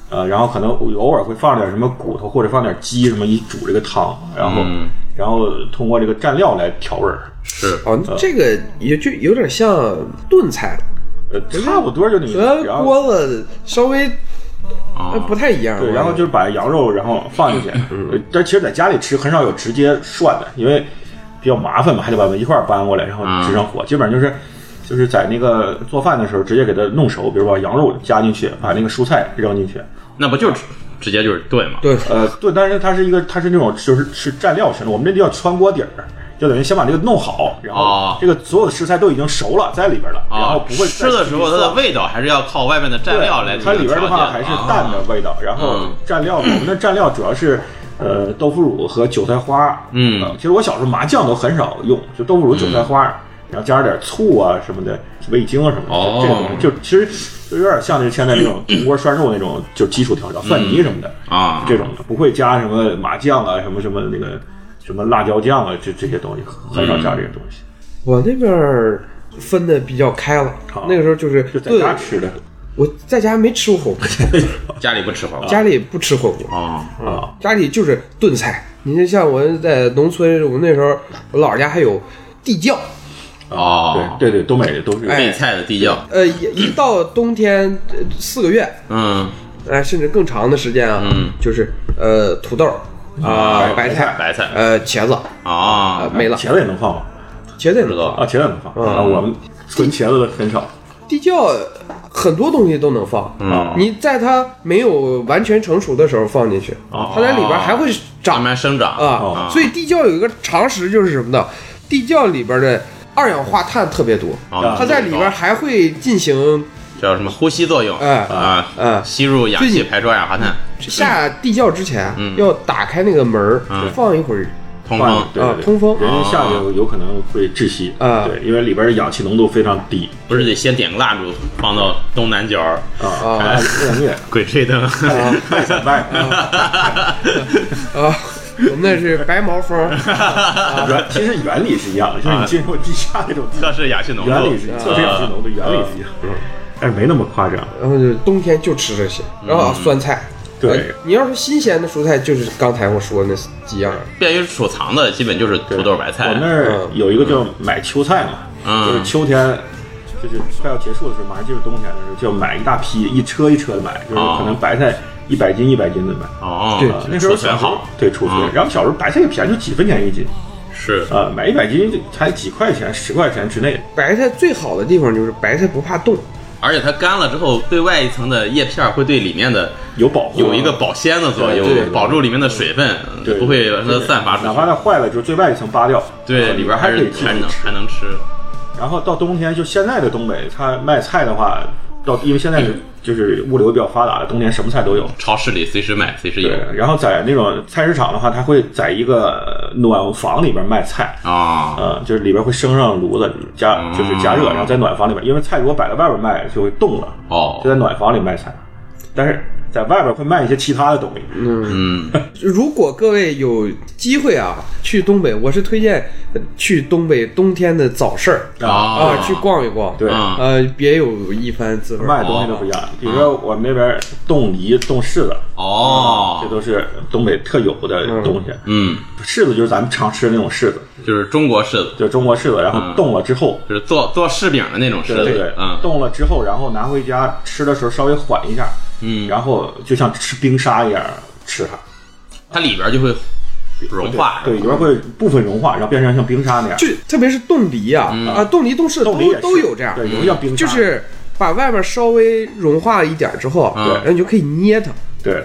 呃，然后可能偶尔会放点什么骨头，或者放点鸡什么一煮这个汤，然后、嗯。然后通过这个蘸料来调味儿，是。哦，那这个也就有点像炖菜。了，呃，差不多就那个，和然后锅子稍微不太一样。对，然后就是把羊肉然后放进去，呃但其实在家里吃很少有直接涮的，因为比较麻烦嘛，还得把它们一块儿搬过来，然后支上火。基本上就是就是在那个做饭的时候直接给它弄熟，比如把羊肉加进去，把那个蔬菜扔进去，那不就是直接就是炖吗？对，呃，对，但是它是一个它是那种就是是蘸料型的，我们这叫穿锅底儿。就等于先把这个弄好，然后哦这个所有的食材都已经熟了在里边了，然后啊，不会吃的时候它的味道还是要靠外面的蘸料来它里边的话还是淡的味道，然后嗯蘸料，我们的蘸料主要是呃豆腐乳和韭菜花。嗯呃其实我小时候麻酱都很少用，就豆腐乳、韭菜花，然后加上点醋啊什么的，味精啊什么的，哦这个东西就其实就有点像那现在那种铜 <clears throat> 锅涮肉那种，就基础调料，蒜泥什么的啊这种的，不会加什么麻酱啊，什么什么那个什么辣椒酱啊，这这些东西很少加这些东西。我那边儿分的比较开了好，那个时候就是就在家吃的我在家没吃过火锅，<laughs> 家里不吃火锅。家里不吃火锅，啊啊，家里就是炖菜。你就像我在农村，我们那时候我姥姥家还有地窖，哦，对对对，东北的都是。哎备菜的地窖，呃，一一到冬天呃四个月，嗯，哎，甚至更长的时间啊，嗯。就是呃土豆啊、白白菜、白菜。呃茄子啊啊，没了，茄子也能放吗？茄子也能放。啊，茄子也能放。啊，我们存茄子的很少。地窖很多东西都能放，嗯。你在它没有完全成熟的时候放进去，它在里边还会长。慢慢生长。啊。所以地窖有一个常识就是什么呢？地窖里边的二氧化碳特别多，啊它在里边还会进行叫什么呼吸作用？哎啊啊吸入氧气排出二氧化碳，下地窖之前嗯。要打开那个门儿嗯。放一会儿通风啊对对对。通风。人下去有可能会窒息啊。对，因为里边的氧气浓度非常低。不是得先点个蜡烛放到东南角儿，啊。啊暗暗夜。<laughs> 鬼吹灯，快闪拜，啊，我们那是白毛风，原其实原理是一样的，就是你进入地下那种地测试氧气浓度，原理是测试氧气浓度，原理是一样，嗯，但是没那么夸张。然后就冬天就吃这些，然后啊酸菜。对呃你要是新鲜的蔬菜，就是刚才我说的那几样。便于储藏的基本就是土豆白菜我那儿有一个叫买秋菜嘛，嗯就是秋天，就是快要结束的时候，马上进入冬天的时候，就要买一大批，一车一车的买，就是可能白菜一百斤一百斤的买。哦，对啊，那时候储存小时候好，对储存嗯，然后小时候白菜也便宜，就几分钱一斤，是呃，买一百斤就才几块钱，十块钱之内。白菜最好的地方就是白菜不怕冻，而且它干了之后，对外一层的叶片儿会对里面的有保护有一个保鲜的作用保住里面的水分，不会让它散发出来哪怕。它坏了，就最外一层扒掉，对，呃里边还是还能。还能吃。然后到冬天，就现在的东北，它卖菜的话，到因为现在是就是物流比较发达了，冬天什么菜都有。超市里随时买，随时有对，然后在那种菜市场的话，它会在一个暖房里边卖菜，啊。呃，就是里边会升上炉子加，嗯就是加热，然后在暖房里边，因为菜如果摆在外边卖就会冻了，哦就在暖房里卖菜，但是在外边会卖一些其他的东西，嗯，<laughs> 如果各位有机会啊，去东北，我是推荐呃去东北冬天的早市儿啊，啊，去逛一逛，对。啊。呃，别有一番滋味。卖的东西都不一样。比如说我们那边冻梨、冻柿子，哦。这，都是东北特有的东西。嗯，柿子就是咱们常吃的那种柿子，就是中国柿子，就是中国柿子，然后冻了之后，就是做做柿饼的那种柿子。对对对，嗯。冻了之后，然后拿回家吃的时候稍微缓一下，嗯，然后就像吃冰沙一样吃它，它里边就会融化。对，里边会部分融化，然后变成像冰沙那样。就特别是冻梨啊，啊，冻梨、冻柿都都有这样，对，有叫冰沙，就是把外面稍微融化一点之后，嗯。然后你就可以捏它，对，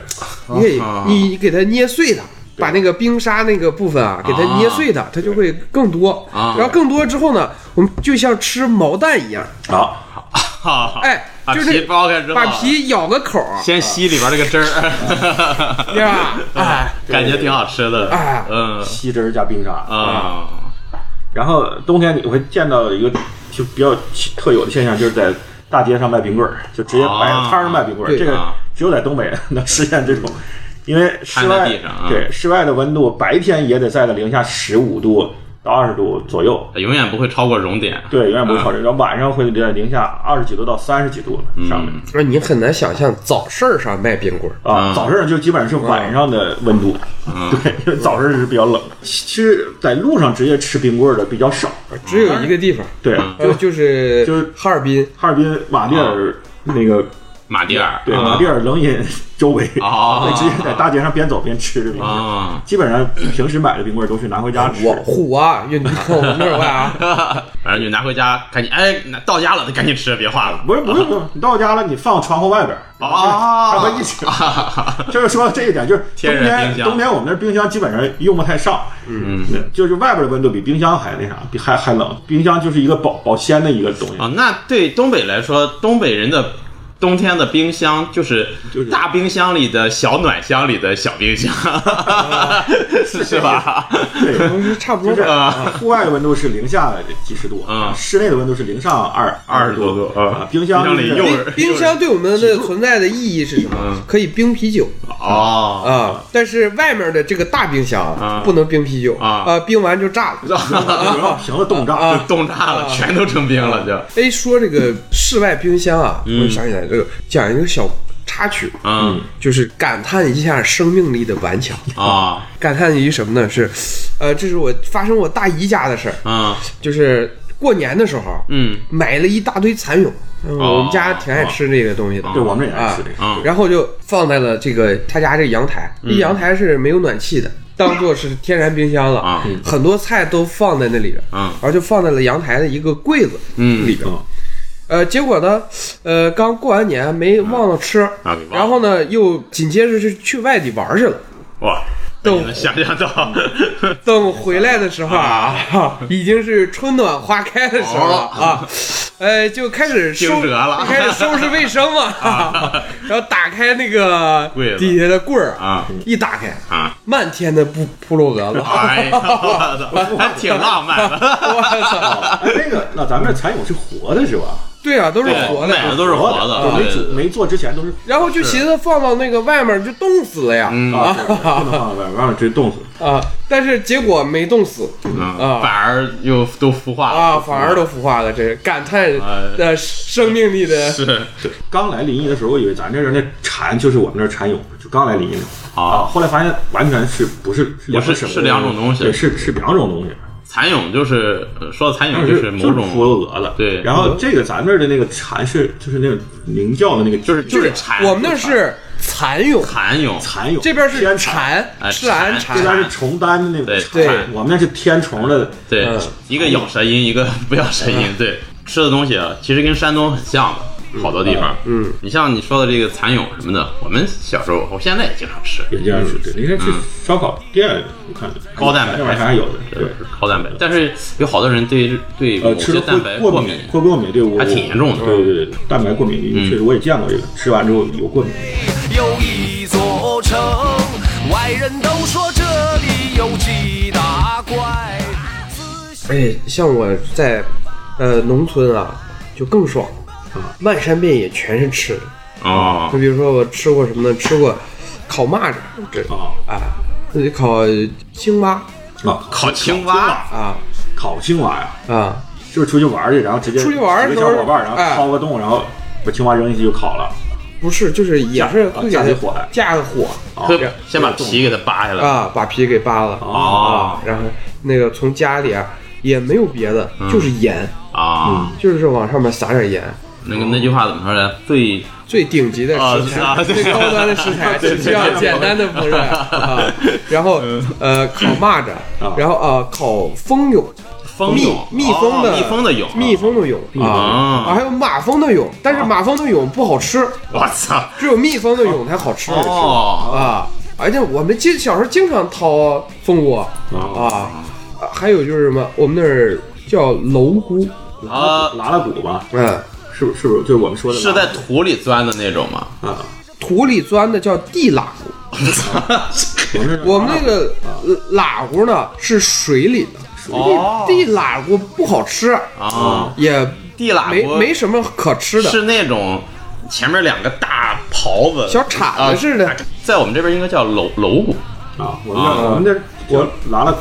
你可以啊你给它捏碎它。把那个冰沙那个部分啊，给它捏碎它，它就会更多。啊。然后更多之后呢，我们就像吃毛蛋一样，好，好，好，哎，把就是皮剥开之后，把皮咬个口儿，先吸里边这个汁儿，<laughs> 对吧？<laughs> 哎，感觉挺好吃的。哎嗯吸汁儿加冰沙。啊，然后冬天你会见到一个就比较特有的现象，就是在大街上卖冰棍儿，就直接摆个摊儿上卖冰棍儿。对这个啊只有在东北 <laughs> 能实现这种，因为室外对室外的温度白天也得在个零下十五度到二十度左右，永远不会超过熔点。对，永远不会超过。然后晚上会在零下二十几度到三十几度上面。那你很难想象早市上卖冰棍儿，啊，嗯。早上就基本上是晚上的温度，<laughs> 对，因为早市是比较冷。其实，在路上直接吃冰棍儿的比较少，只有一个地方，对，就，就是就是哈尔滨，哈尔滨马甸尔那个马迭尔，对，啊马迭尔冷饮周围，啊会直接在大街上边走边吃着冰棍儿。啊，基本上平时买的冰棍儿都是拿回家吃。我虎啊，运动我们这儿外啊，反正就拿回家，赶紧哎，到家了就，赶紧吃，别化了。不是不是不用，你到家了你放窗户外边儿，啊他们一起。<laughs> 就是说这一点，就是冬天冬天我们那冰箱基本上用不太上，嗯就是外边的温度比冰箱还那啥，比还还冷。冰箱就是一个保保鲜的一个东西。啊，那对东北来说，东北人的冬天的冰箱就是就是大冰箱里的小暖箱里的小冰箱，<laughs> 是是吧？对，差不就是多。户外的温度是零下几十度，嗯。室内的温度是零上二二十多度啊啊。冰箱里又冰箱对我们的存在的意义是什么？嗯？可以冰啤酒。哦，啊，但是外面的这个大冰箱啊不能冰啤酒啊。啊，冰完就炸了。<laughs> <laughs> 行了冻炸，啊就冻炸了，全都成冰了，就。哎，说这个室外冰箱啊，我就想起来这个讲一个小插曲，嗯就是感叹一下生命力的顽强。啊 <laughs> 感叹于什么呢？是，呃，这是我发生我大姨家的事儿，嗯就是过年的时候，嗯买了一大堆蚕蛹，我们家挺爱吃这个东西的，对我们也爱啊吃这个。嗯然后就放在了这个他家这个阳台，这阳台是没有暖气的，当做是天然冰箱了啊很多菜都放在那里边，嗯然后就放在了阳台的一个柜子嗯里边。嗯呃，结果呢，呃，刚过完年没忘了吃，然后呢，又紧接着是去外地玩去了。哇，都你能想象到，<laughs> 等回来的时候啊，<laughs> 已经是春暖花开的时候了啊，呃，就开始收 <laughs> 开始收拾卫生嘛，然后打开那个柜子。底下的柜儿啊，一打开，啊，漫天的扑扑噜蛾子，哎呀，我操，还挺浪漫的，我操！哎，那个，那咱们这蚕蛹是活的是吧？对啊，都是活的。买的都是活的，对没煮没做之前都是。然后就寻思放到那个外面就冻死了呀，嗯啊，不能放到外面，外面直接冻死。啊！但是结果没冻死嗯，啊。反而又都孵化了。啊，反而都孵化了，这是感叹的生命力的是。刚来临沂的时候，我以为咱这人的蝉就是我们这儿蚕蛹，就刚来临沂的。啊后来发现完全是不是不是是两种东西。对，是是两种东西。蚕蛹，就是呃说到蚕蛹就是某就是种骷髅蛾了，对然后这个咱这儿的那个蝉是就是那个鸣叫的那个，就是就是蝉，我们那是蚕蛹，蚕蛹，蚕蛹，这边是天蝉，蝉蝉这边是虫丹的那对个，对我们那是天虫的，对嗯，一个咬舌音，一个 <laughs> 不咬舌音。对，吃的东西啊，其实跟山东很像的，好多地方。嗯，你像你说的这个蚕蛹什么的，我们小时候，我现在也经常吃，也经常吃。对，应该去烧烤店，我看高蛋白那玩意儿还有的，对。是高蛋白。但是有好多人对对呃，某吃蛋白过敏，过过敏，对我还挺严重的对对对，蛋白过敏，嗯确实我也见过这个，吃完之后有过敏。有一座城，外人都说这里有几大怪。哎，像我在呃农村啊，就更爽，漫山遍野全是吃的。啊就，比如说我吃过什么呢？吃过烤蚂蚱，这啊啊，那就烤青蛙啊，烤青蛙啊烤青蛙呀，啊，就是出去玩儿去，然后直接出去玩的时候个小伙伴儿，然哎后掏个洞，然后把青蛙扔进去就烤了。不是，就是也是会给它架起火来架个火会先把皮给它扒下来。啊，把皮给扒了哦啊，然后那个从家里啊也没有别的，就是盐，啊，就是往上面撒点盐。那个那句话怎么说来？最最顶级的啊食材，<laughs> 最高端的食材，只需要简单的烹饪啊。然后呃，烤蚂蚱，然后呃，烤蜂蛹，蜜，蜜蜂的蜂的蛹，蜜蜂的蛹啊还有马蜂的蛹，但是马蜂的蛹不好吃，我操！只有蜜蜂的蛹才好吃哦，啊。而且我们经小时候经常掏蜂窝啊，啊还有就是什么，我们那儿叫蝼蛄，拉，拉拉鼓吧，嗯，是不是是不是就是我们说的是在土里钻的那种吗？啊？土里钻的叫地喇蛄。<laughs> 我们那个呃喇蛄呢是水里的，哦地地喇蛄不好吃，啊，也地喇没蛄没什么可吃的。是那种前面两个大袍子，小铲子似的啊在我们这边应该叫楼楼骨。啊，我们那我们这叫拉拉鼓，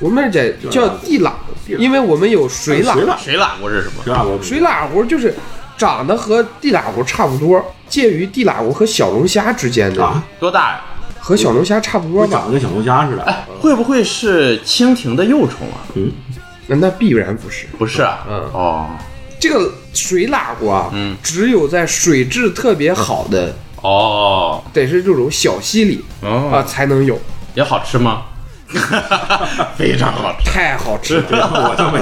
我们这叫地喇，因为我们有水喇水喇水喇蛄是什么？水喇我水喇蛄就是长得和地喇蛄差不多，介于地喇蛄和小龙虾之间的，啊，多大呀？和小龙虾差不多吧？长得跟小龙虾似的。会不会是蜻蜓的幼虫啊？嗯那那必然不是。不是啊，嗯哦这个水喇蛄啊，嗯只有在水质特别好的，哦得是这种小溪里啊哦，才能有，也好吃吗？<laughs> 非常好吃。太好吃了。我这么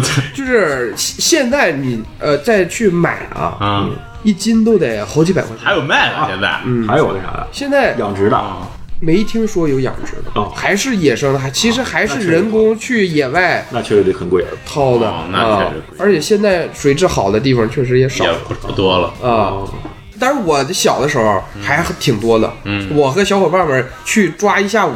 吃，就是现在你呃再去买啊，嗯，一斤都得好几百块钱。还有卖的现在。嗯还有那啥的现在养殖的，没听说有养殖的，哦还是野生的，还其实还是人工去野外那确实得很贵。掏的哦那啊确实贵。而且现在水质好的地方确实也少也不不多了，啊。但是我小的时候还挺多的，嗯我和小伙伴们去抓一下午，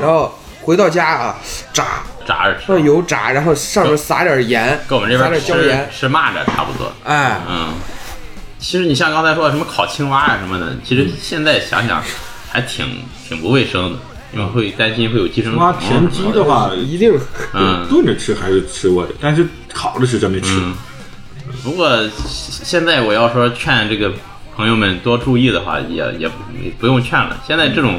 然后回到家啊炸，炸着吃上，油炸，然后上面撒点盐，跟我们这撒边吃点椒盐，吃蚂蚱差不多。哎，嗯，其实你像刚才说的什么烤青蛙啊什么的，其实现在想想还挺挺不卫生的，因为会担心会有寄生虫。青蛙田鸡的话，一定嗯炖着吃还是吃过的，但是烤着吃真没吃。嗯，不过现在我要说劝这个朋友们多注意的话，也也不也不用劝了。现在这种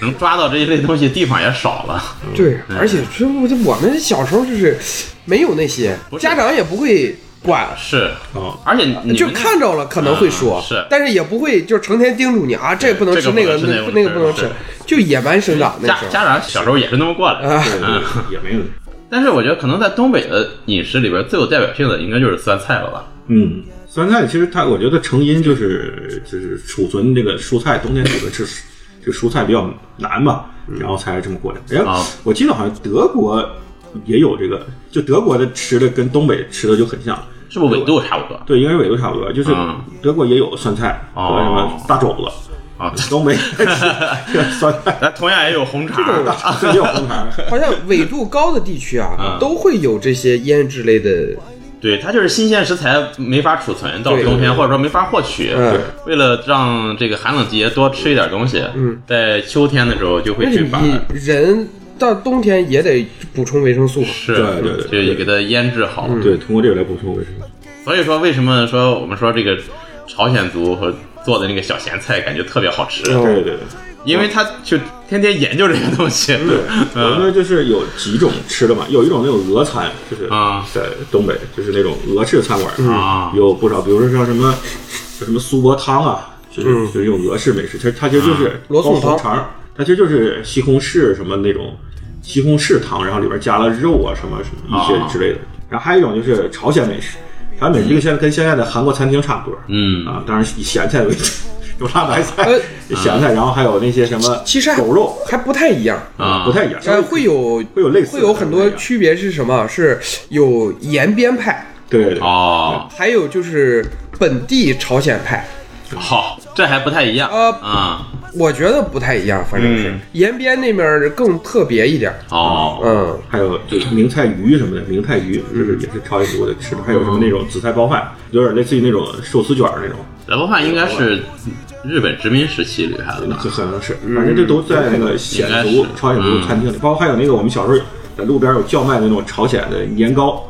能抓到这一类东西地方也少了。对，而且这我我们小时候就是没有那些家长也不会管，是，哦而且你就看着了可能会说，嗯是但是也不会就是成天叮嘱你啊，这个不能吃，那个那个那个不能吃，就野蛮生长那家家长小时候也是那么过来的。啊，对对，也没有。<laughs> 但是我觉得可能在东北的饮食里边最有代表性的应该就是酸菜了吧？嗯，酸菜其实它，我觉得成因就是就是储存这个蔬菜，冬天储存吃这个蔬菜比较难嘛，然后才这么过来。哎啊，我记得好像德国也有这个，就德国的吃的跟东北吃的就很像。是不是纬度差不多？对，应该是纬度差不多，就是嗯德国也有酸菜什么大肘子，啊，<laughs> 东北吃 <laughs> 酸菜，咱同样也有红肠。这也有红肠。好像纬度高的地区啊嗯，都会有这些腌制类的，对，它就是新鲜食材没法储存，到对冬天或者说没法获取。嗯为了让这个寒冷季节多吃一点东西，嗯在秋天的时候就会去把人到冬天也得补充维生素，是，对对对就给它腌制好。对，通过这个来补充维生素。所以说，为什么说我们说这个朝鲜族和做的那个小咸菜感觉特别好吃？嗯对对对。因为它就天天研究这个东西。<laughs> 对，<laughs> 我们那就是有几种吃的嘛，有一种那种俄餐，就是啊。在东北就是那种俄式餐馆啊有不少，比如说像什么什么苏泊汤啊，就是就是用俄式美食，其实它其实就是包罗宋汤。红肠，它其实就是西红柿什么那种西红柿汤，然后里边加了肉啊什么什么一些之类的。然后还有一种就是朝鲜美食，朝鲜美食这个现在跟现在的韩国餐厅差不多，嗯。啊，当然以咸菜为主，有辣白菜呃、咸菜，然后还有那些什么其实还狗肉，还不太一样。啊，不太一样，会有会有类似会有很多区别是什么？是有延边派，对对对，哦，还有就是本地朝鲜派。好，这还不太一样呃啊，我觉得不太一样，反正是、嗯。延边那边更特别一点儿。哦，嗯，还有就是明太鱼什么的，明太鱼就是也是朝鲜族的吃的，还有什么那种紫菜包饭，有点类似于那种寿司卷儿那种，来波饭应该是日本殖民时期留下的吧？这？可能是，反正这都在那个鲜族应该是朝鲜族餐厅里，包括还有那个我们小时候在路边有叫卖的那种朝鲜的年糕、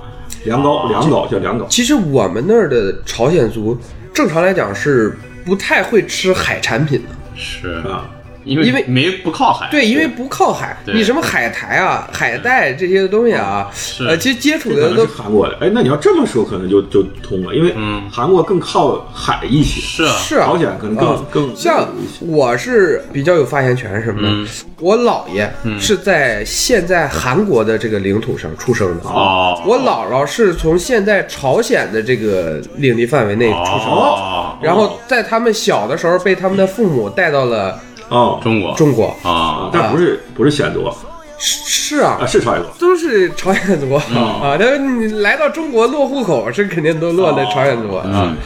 凉糕、凉糕叫凉糕，其实我们那儿的朝鲜族，正常来讲是不太会吃海产品的。是啊，因为因为没不靠海，对，因为不靠海，你什么海苔啊、海带这些东西啊，呃，其实接触的都是韩国的。哎，那你要这么说，可能就就通了，因为嗯韩国更靠海一些，是啊是啊，朝鲜可能更啊更像我是比较有发言权什么的，嗯我姥爷是在现在韩国的这个领土上出生的，哦，我姥姥是从现在朝鲜的这个领地范围内出生的，哦，然后在他们小的时候被他们的父母带到了哦，中国中国，啊，但不是不是鲜族是是啊啊，。是朝鲜族。都是朝鲜族啊，但是你来到中国落户口是肯定都落在朝鲜族啊嗯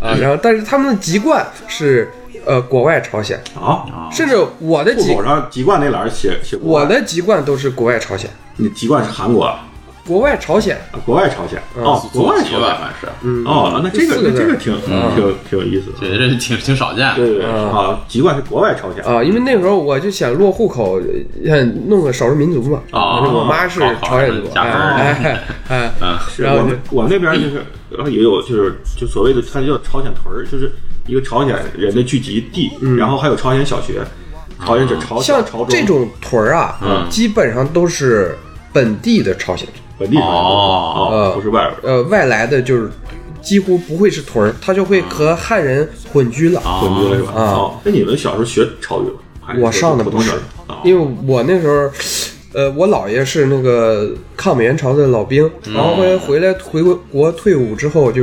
啊，然后但是他们的籍贯是呃国外朝鲜，啊，甚至我的籍上籍贯那栏写写我的籍贯都是国外朝鲜，你籍贯是韩国啊，国外朝鲜，国外朝鲜。哦，国外朝鲜。吧，反正是，嗯哦，那这个这个挺嗯。挺挺有意思的，对，这挺挺少见的，对对对。嗯。啊，籍贯是国外朝鲜。啊，因为那时候我就想落户口，想弄个少数民族嘛。啊我妈是朝鲜族，哎嗯，是我们我们那边就是，然后也有就是就所谓的它叫朝鲜屯儿，就是一个朝鲜人的聚集地，然后还有朝鲜小学，朝鲜这朝鲜像这种屯儿啊，嗯。基本上都是本地的朝鲜族，本地朝鲜哦哦，不是外边儿呃，外来的就是几乎不会是屯儿，他就会和汉人混居了。混居了是吧？啊哦，那你们小时候学潮语吗？还我上的不是？因为我那时候，呃，我姥爷是那个抗美援朝的老兵，然后后来回来回国退伍之后，就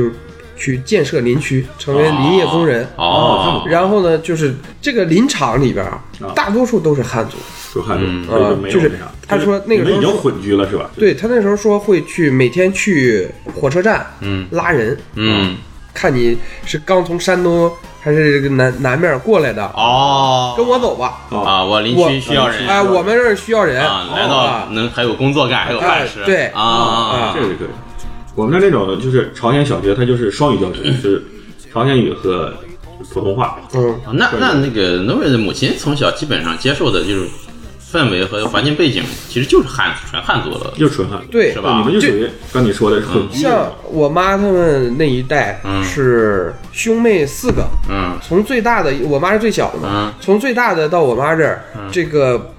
去建设林区，成为林业工人。哦，然后呢，就是这个林场里边啊，大多数都是汉族。说汉族，嗯。就没有就是。他说那个时候已经混居了是吧？对他那时候说会去每天去火车站，嗯。拉人，嗯，看你是刚从山东还是这个南南面过来的，哦，跟我走吧。啊，我邻我区需要人。哎，我们这儿需要人。啊，来啊到能还有工作干，还有饭吃，哎对。啊啊，这个可以。我们那那种就是朝鲜小学，它就是双语教学，是朝鲜语和普通话。嗯，啊那那那个 n o 的母亲从小基本上接受的就是氛围和环境背景，其实就是汉族，全汉族了，就纯汉族，对。是吧？你们就属于刚你说的像我妈他们那一代嗯是兄妹四个，嗯。从最大的我妈是最小的嘛嗯，从最大的到我妈这儿，这个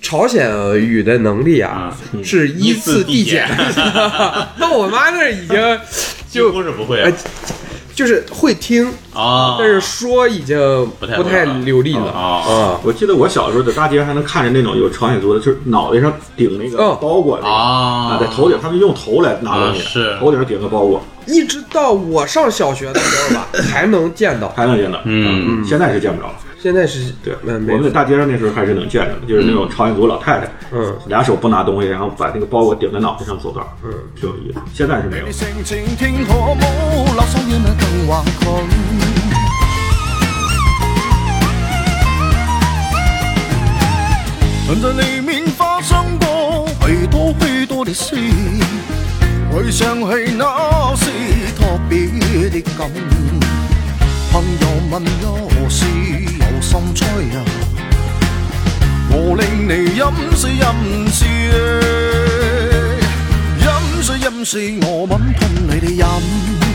朝鲜语的能力啊是依次递减依次递减，<laughs> 到我妈那儿已经 <laughs> 几乎是不会哎就是会听，啊，但是说已经不太不太流利了啊啊。我记得我小时候在大街上还能看见那种有朝鲜族的，就是脑袋上顶那个哦包裹那个啊在头顶，他们用头来拿东西，啊是头顶上顶个包裹，一直到我上小学的时候吧，<laughs> 还能见到。还能见到。嗯现在是见不着了。现在是对，嗯，我们在大街上那时候还是能见着的，就是那种朝鲜族老太太，嗯，俩手不拿东西，然后把那个包裹顶在脑袋上走道，嗯，挺有意思。现在是没有。里面發生過許多許多的事，回想起那是特別的感。朋友問有事有心吹呀、我令你饮水饮水，饮水饮水，我吻吞你的饮。